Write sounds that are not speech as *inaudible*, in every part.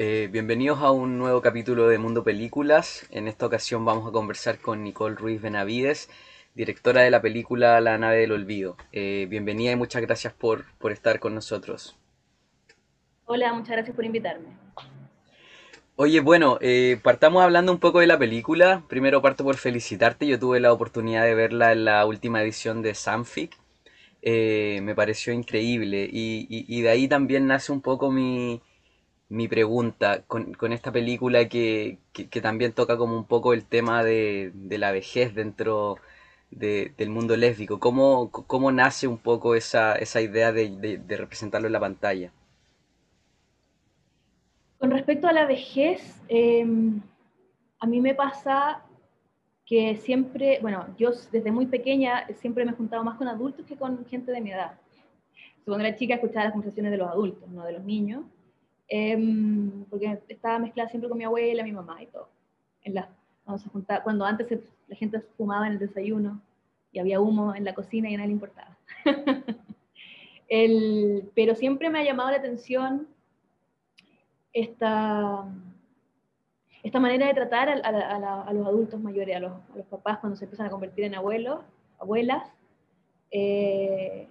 Eh, bienvenidos a un nuevo capítulo de Mundo Películas. En esta ocasión vamos a conversar con Nicole Ruiz Benavides, directora de la película La nave del olvido. Eh, bienvenida y muchas gracias por, por estar con nosotros. Hola, muchas gracias por invitarme. Oye, bueno, eh, partamos hablando un poco de la película. Primero parto por felicitarte. Yo tuve la oportunidad de verla en la última edición de Sanfic. Me pareció increíble y, y- y de ahí también nace un poco mi, mi pregunta con, con esta película que, que- que también toca como un poco el tema de, de la vejez dentro de- del mundo lésbico. ¿Cómo, cómo nace un poco esa, esa idea de, de- representarlo en la pantalla? Con respecto a la vejez, eh, a mí me pasa que siempre, bueno, yo desde muy pequeña siempre me he juntado más con adultos que con gente de mi edad. Cuando era chica escuchaba las conversaciones de los adultos, no de los niños, em, porque estaba mezclada siempre con mi abuela, mi mamá y todo. En la, cuando, cuando antes se- la gente fumaba en el desayuno y había humo en la cocina y a nadie le importaba. *laughs* El, pero siempre me ha llamado la atención esta, esta manera de tratar a, a a la- a los adultos mayores, a los, a los papás cuando se empiezan a convertir en abuelos, abuelas, eh,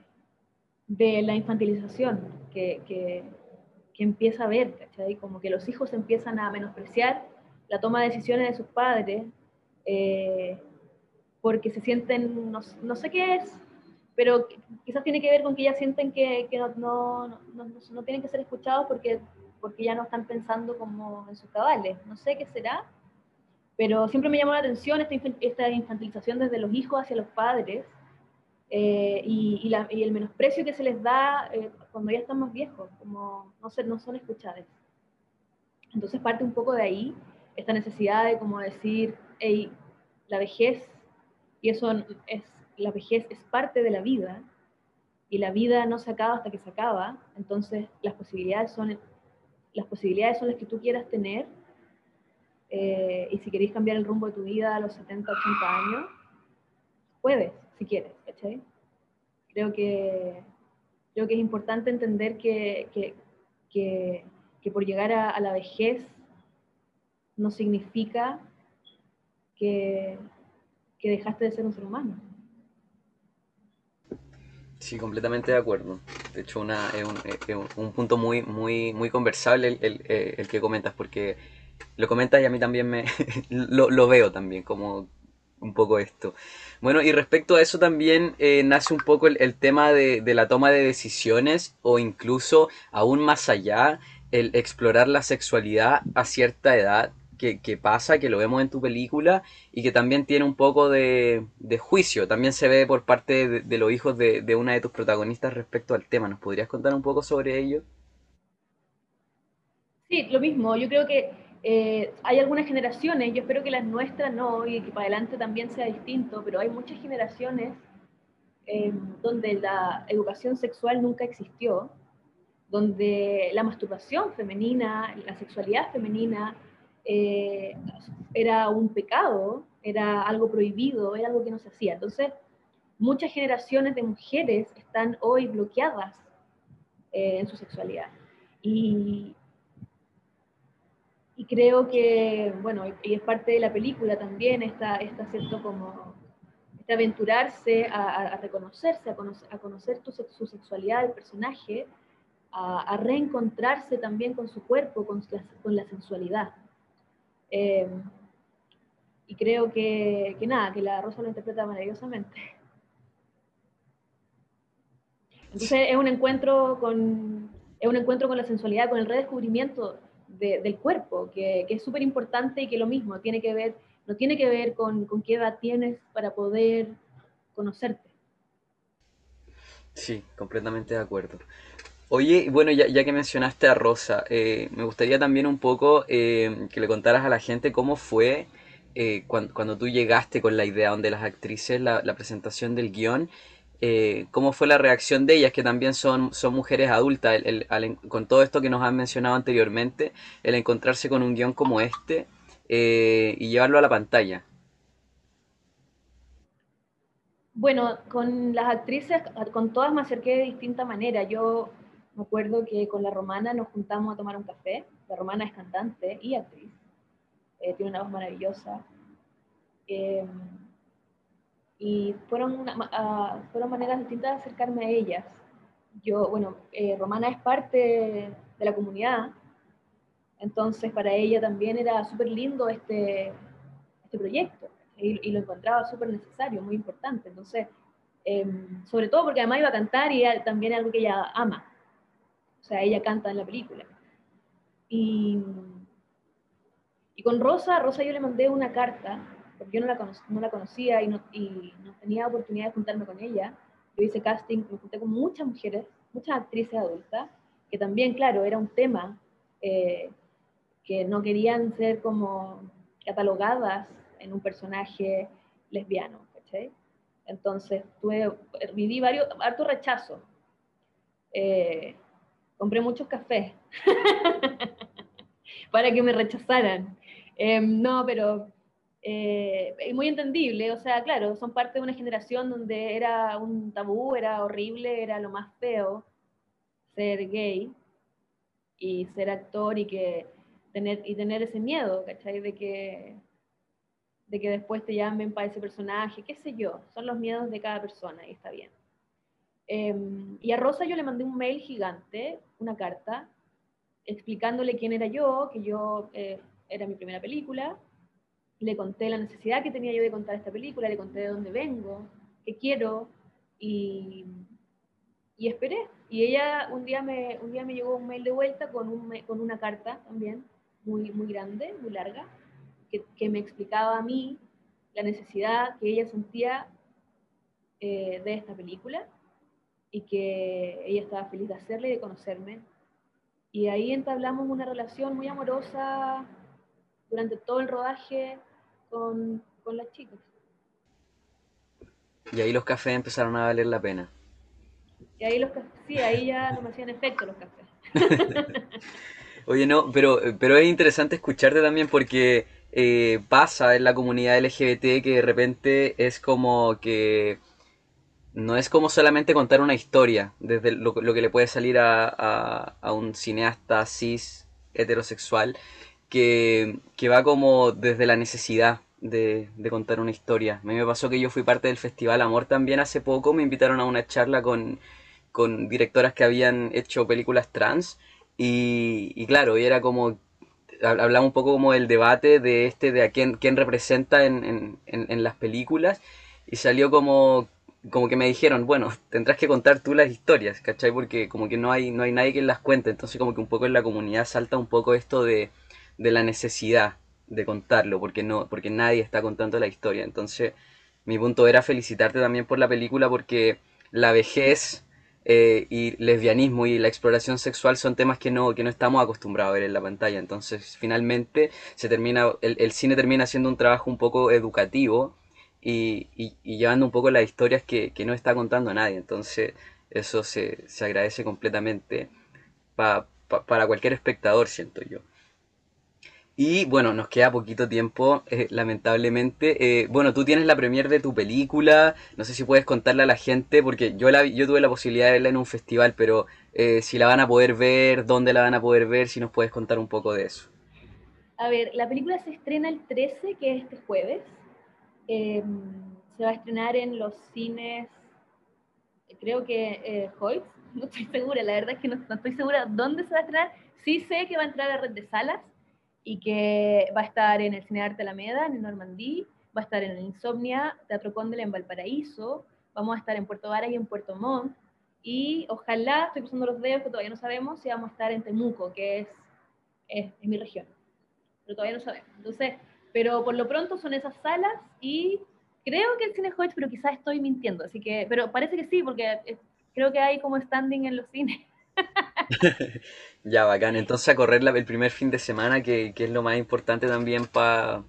de la infantilización que, que- que empieza a haber, ¿cachai? Como que los hijos empiezan a menospreciar la toma de decisiones de sus padres eh, porque se sienten, no, no sé qué es, pero quizás tiene que ver con que ya sienten que, que no, no, no, tienen que ser escuchados porque, porque ya no están pensando como en sus cabales. No sé qué será, pero siempre me llamó la atención esta, esta infantilización desde los hijos hacia los padres eh, y, y la- y el menosprecio que se les da eh, cuando ya están más viejos, como no, se, no son escuchados. Entonces parte un poco de ahí esta necesidad de como decir, hey, la vejez, y eso es, la vejez es parte de la vida, y la vida no se acaba hasta que se acaba, entonces las posibilidades son, las posibilidades son las que tú quieras tener, eh, y si queréis cambiar el rumbo de tu vida a los 70, 80 años, puedes, si quieres, ¿cachai? Creo que, creo que es importante entender que, que, que, que por llegar a, la vejez no significa que, que dejaste de ser un ser humano. Sí, completamente de acuerdo. De hecho, una, es un, es un punto muy, muy, muy conversable el, el- eh, el que comentas, porque lo comentas y a mí también me *laughs* lo, lo veo también, como un poco esto. Bueno, y respecto a eso también eh, nace un poco el, el tema de, de la toma de decisiones o incluso aún más allá, el explorar la sexualidad a cierta edad que, que pasa, que lo vemos en tu película y que también tiene un poco de, de juicio. También se ve por parte de, de los hijos de, de una de tus protagonistas respecto al tema. ¿Nos podrías contar un poco sobre ello? Sí, lo mismo. Yo creo que eh, hay algunas generaciones, yo espero que las nuestras no, y que para adelante también sea distinto, pero hay muchas generaciones eh, donde la educación sexual nunca existió, donde la masturbación femenina, la sexualidad femenina eh, era un pecado, era algo prohibido, era algo que no se hacía. Entonces, muchas generaciones de mujeres están hoy bloqueadas eh, en su sexualidad. Y, y creo que, bueno, y es parte de la película también, está, está cierto como, este aventurarse a, reconocerse, a conocer, a conocer tu, su sexualidad del personaje, a, a reencontrarse también con su cuerpo, con la, con la sensualidad. Eh, y creo que, que nada, que la Rosa lo interpreta maravillosamente. Entonces es un encuentro con, es un encuentro con la sensualidad, con el redescubrimiento de- del cuerpo, que, que es súper importante y que lo mismo, tiene que ver, no tiene que ver con, con qué edad tienes para poder conocerte. Sí, completamente de acuerdo. Oye, bueno, ya, ya que mencionaste a Rosa, eh, me gustaría también un poco eh, que le contaras a la gente cómo fue eh, cuan- cuando, tú llegaste con la idea donde las actrices, la, la presentación del guion, eh, cómo fue la reacción de ellas, que también son, son mujeres adultas, con todo esto que nos han mencionado anteriormente, el encontrarse con un guion como este eh, y llevarlo a la pantalla. Bueno, con las actrices, con todas me acerqué de distinta manera. Yo me acuerdo que con la romana nos juntamos a tomar un café La Romana es cantante y actriz. Eh, tiene una voz maravillosa. Y fueron, uh, fueron maneras distintas de acercarme a ellas. Yo, bueno, eh, Romana es parte de la comunidad, entonces para ella también era súper lindo este, este proyecto y, lo encontraba súper necesario, muy importante. Entonces, em, sobre todo porque además iba a cantar y también es algo que ella ama. O sea, ella canta en la película. Y, y con Rosa, Rosa yo le mandé una carta, porque yo no la, no la conocía y no, y no, tenía oportunidad de juntarme con ella. Yo hice casting, me junté con muchas mujeres, muchas actrices adultas, que también, claro, era un tema eh, que no querían ser como catalogadas en un personaje lesbiano, ¿cachai? Entonces tuve, viví varios, harto rechazo. Eh, compré muchos cafés *laughs* para que me rechazaran. Em, no, pero eh, es muy entendible, o sea, claro, son parte de una generación donde era un tabú, era horrible, era lo más feo ser gay y ser actor y que tener, y tener ese miedo, ¿cachai? De que de que después te llamen para ese personaje, qué sé yo, son los miedos de cada persona y está bien. Em, y a Rosa yo le mandé un mail gigante, una carta, explicándole quién era yo, que yo eh, era mi primera película, le conté la necesidad que tenía yo de contar esta película, le conté de dónde vengo, qué quiero, y, y esperé. Y ella un día, me, un día me llegó un mail de vuelta con, un, con una carta también, muy, muy grande, muy larga, que, me explicaba a mí la necesidad que ella sentía eh, de esta película y que ella estaba feliz de hacerla y de conocerme. Y ahí entablamos una relación muy amorosa durante todo el rodaje con, con las chicas. Y ahí los cafés empezaron a valer la pena. Y ahí los sí, ahí ya no me hacían efecto los cafés. *laughs* Oye, no, pero, pero es interesante escucharte también porque eh, pasa en la comunidad LGBT que de repente es como que no es como solamente contar una historia, desde lo, que le puede salir a, un cineasta cis heterosexual, que, va como desde la necesidad de, contar una historia. A mí me pasó que yo fui parte del Festival Amor también hace poco, me invitaron a una charla con, con directoras que habían hecho películas trans, y, claro, y era como hablamos un poco como del debate de este, de a quién, quién representa en, las películas, y salió como, como que me dijeron, bueno, tendrás que contar tú las historias, ¿cachai? Porque como que no hay, no hay nadie que las cuente, entonces como que un poco en la comunidad salta un poco esto de, de la necesidad de contarlo, porque, no, porque nadie está contando la historia, entonces mi punto era felicitarte también por la película porque la vejez eh, y lesbianismo y la exploración sexual son temas que no, que no estamos acostumbrados a ver en la pantalla. Entonces, finalmente, se termina, el, cine termina siendo un trabajo un poco educativo y, llevando un poco las historias que, no está contando nadie. Entonces, eso se, agradece completamente para cualquier espectador, siento yo. Y bueno, nos queda poquito tiempo, eh, lamentablemente. Eh, bueno, tú tienes la premier de tu película, no sé si puedes contarle a la gente, porque yo, la, yo tuve la posibilidad de verla en un festival, pero eh, si la van a poder ver, dónde la van a poder ver, si nos puedes contar un poco de eso. A ver, la película se estrena el 13, que es este jueves. Em, se va a estrenar en los cines, creo que Hoyt, no estoy segura, la verdad es que no, no estoy segura dónde se va a estrenar. Sí sé que va a entrar a red de salas y que va a estar en el Cine Arte Alameda, en Normandí, va a estar en el Insomnia, Teatro Cóndel en Valparaíso, vamos a estar en Puerto Vara y en Puerto Montt, y ojalá, estoy cruzando los dedos que todavía no sabemos si vamos a estar en Temuco, que es, es, mi región, pero todavía no sabemos. Entonces, pero por lo pronto son esas salas y creo que el Cine Hodge, pero quizás estoy mintiendo, así que, pero parece que sí, porque creo que hay como standing en los cines. *laughs* ya, bacán. Entonces a correr el primer fin de semana, que, es lo más importante también para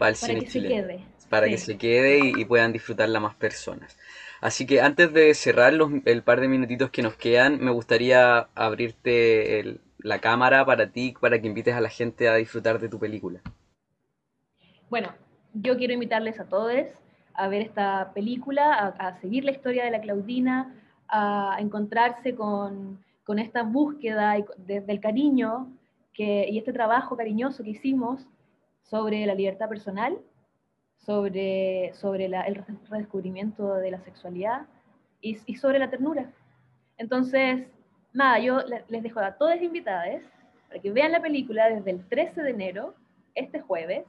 el cine que Se quede. Para que se quede y, puedan disfrutarla más personas. Así que antes de cerrar los, el par de minutitos que nos quedan, me gustaría abrirte la cámara para ti, para que invites a la gente a disfrutar de tu película. Bueno, yo quiero invitarles a todos a ver esta película, a, a seguir la historia de la Claudina, a encontrarse con con esta búsqueda del cariño que, y este trabajo cariñoso que hicimos sobre la libertad personal, sobre, sobre el redescubrimiento de la sexualidad y, y, sobre la ternura. Entonces, nada, yo les dejo a todas invitadas para que vean la película desde el 13 de enero, este jueves,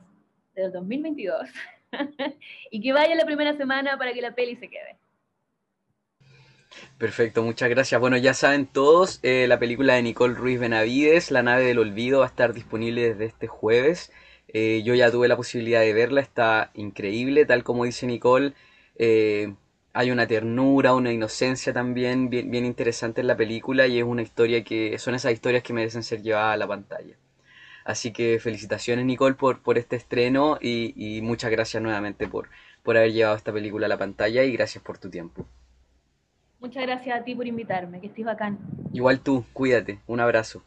del 2022, *laughs* y que vayan la primera semana para que la peli se quede. Perfecto, muchas gracias. Bueno, ya saben todos, eh, la película de Nicole Ruiz Benavides, La nave del olvido, va a estar disponible desde este jueves. Eh, yo ya tuve la posibilidad de verla, está increíble, tal como dice Nicole. Eh, hay una ternura, una inocencia también bien, interesante en la película y es una historia que son esas historias que merecen ser llevadas a la pantalla. Así que felicitaciones Nicole por, por este estreno y, y muchas gracias nuevamente por, por haber llevado esta película a la pantalla y gracias por tu tiempo. Muchas gracias a ti por invitarme, que estés bacán. Igual tú, cuídate, un abrazo.